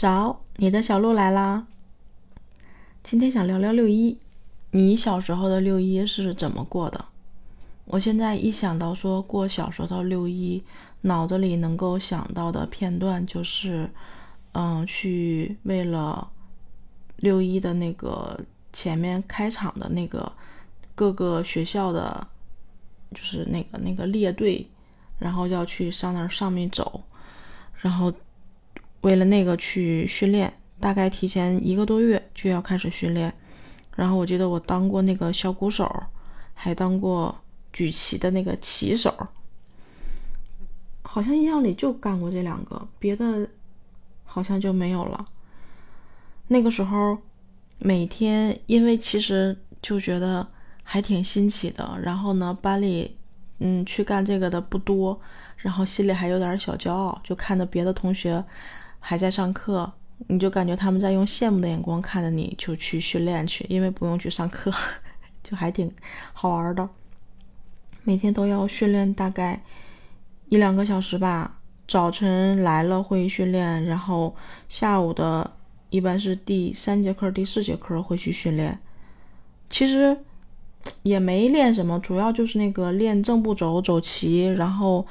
早，你的小鹿来啦。今天想聊聊六一，你小时候的六一是怎么过的？我现在一想到说过小时候的六一，脑子里能够想到的片段就是，嗯，去为了六一的那个前面开场的那个各个学校的，就是那个那个列队，然后要去上那上面走，然后。为了那个去训练，大概提前一个多月就要开始训练。然后我记得我当过那个小鼓手，还当过举旗的那个旗手，好像印象里就干过这两个，别的好像就没有了。那个时候每天，因为其实就觉得还挺新奇的。然后呢，班里嗯去干这个的不多，然后心里还有点小骄傲，就看着别的同学。还在上课，你就感觉他们在用羡慕的眼光看着你，就去训练去，因为不用去上课，就还挺好玩的。每天都要训练大概一两个小时吧。早晨来了会训练，然后下午的一般是第三节课、第四节课会去训练。其实也没练什么，主要就是那个练正步走、走齐，然后。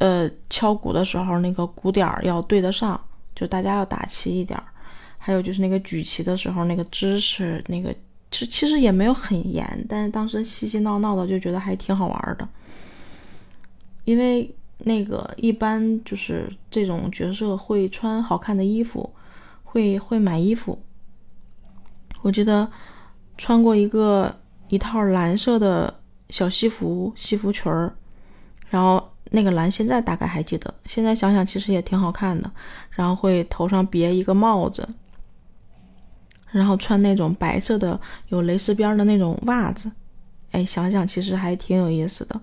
呃，敲鼓的时候那个鼓点要对得上，就大家要打齐一点。还有就是那个举旗的时候那个姿势，那个其其实也没有很严，但是当时嬉嬉闹闹的就觉得还挺好玩的。因为那个一般就是这种角色会穿好看的衣服，会会买衣服。我记得穿过一个一套蓝色的小西服西服裙儿，然后。那个蓝现在大概还记得，现在想想其实也挺好看的。然后会头上别一个帽子，然后穿那种白色的有蕾丝边的那种袜子，哎，想想其实还挺有意思的。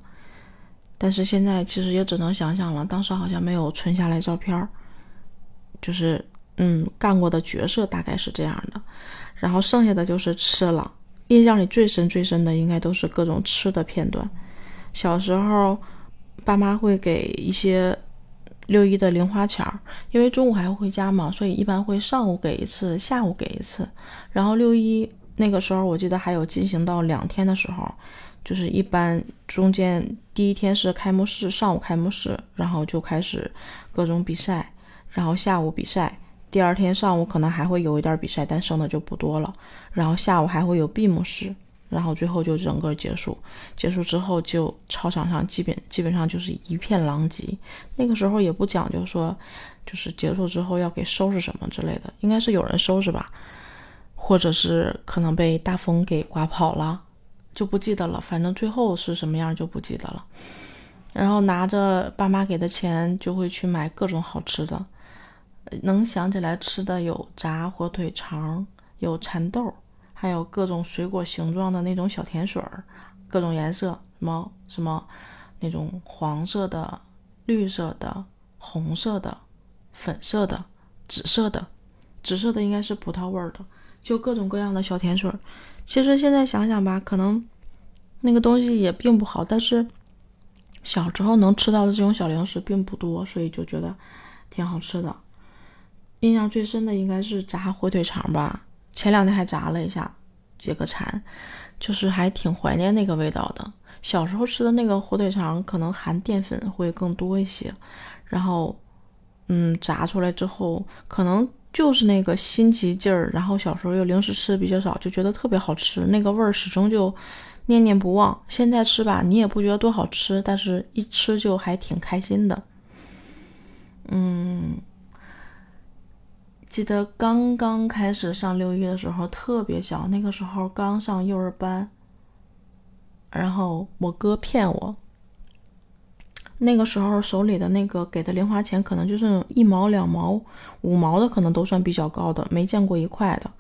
但是现在其实也只能想想了，当时好像没有存下来照片儿。就是嗯，干过的角色大概是这样的。然后剩下的就是吃了，印象里最深最深的应该都是各种吃的片段。小时候。爸妈会给一些六一的零花钱儿，因为中午还要回家嘛，所以一般会上午给一次，下午给一次。然后六一那个时候，我记得还有进行到两天的时候，就是一般中间第一天是开幕式，上午开幕式，然后就开始各种比赛，然后下午比赛，第二天上午可能还会有一点比赛，但剩的就不多了，然后下午还会有闭幕式。然后最后就整个结束，结束之后就操场上基本基本上就是一片狼藉。那个时候也不讲究说，就是结束之后要给收拾什么之类的，应该是有人收拾吧，或者是可能被大风给刮跑了，就不记得了。反正最后是什么样就不记得了。然后拿着爸妈给的钱就会去买各种好吃的，能想起来吃的有炸火腿肠，有蚕豆。还有各种水果形状的那种小甜水儿，各种颜色，什么什么那种黄色的、绿色的、红色的、粉色的、紫色的，紫色的应该是葡萄味儿的，就各种各样的小甜水儿。其实现在想想吧，可能那个东西也并不好，但是小时候能吃到的这种小零食并不多，所以就觉得挺好吃的。印象最深的应该是炸火腿肠吧。前两天还炸了一下，解个馋，就是还挺怀念那个味道的。小时候吃的那个火腿肠可能含淀粉会更多一些，然后，嗯，炸出来之后可能就是那个新奇劲儿。然后小时候又零食吃的比较少，就觉得特别好吃，那个味儿始终就念念不忘。现在吃吧，你也不觉得多好吃，但是一吃就还挺开心的。嗯。记得刚刚开始上六一的时候特别小，那个时候刚上幼儿班。然后我哥骗我，那个时候手里的那个给的零花钱可能就是一毛、两毛、五毛的，可能都算比较高的，没见过一块的。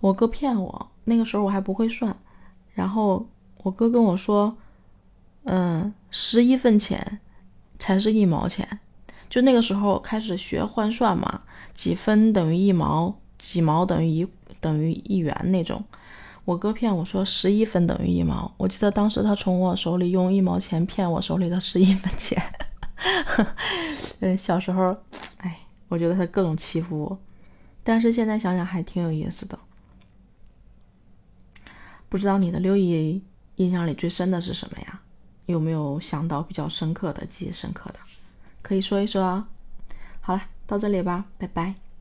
我哥骗我，那个时候我还不会算。然后我哥跟我说：“嗯，十一分钱才是一毛钱。”就那个时候开始学换算嘛，几分等于一毛，几毛等于一等于一元那种。我哥骗我说十一分等于一毛，我记得当时他从我手里用一毛钱骗我手里的十一分钱。嗯，小时候，哎，我觉得他各种欺负我，但是现在想想还挺有意思的。不知道你的六一印象里最深的是什么呀？有没有想到比较深刻的、记忆深刻的？可以说一说哦。好了到这里吧拜拜。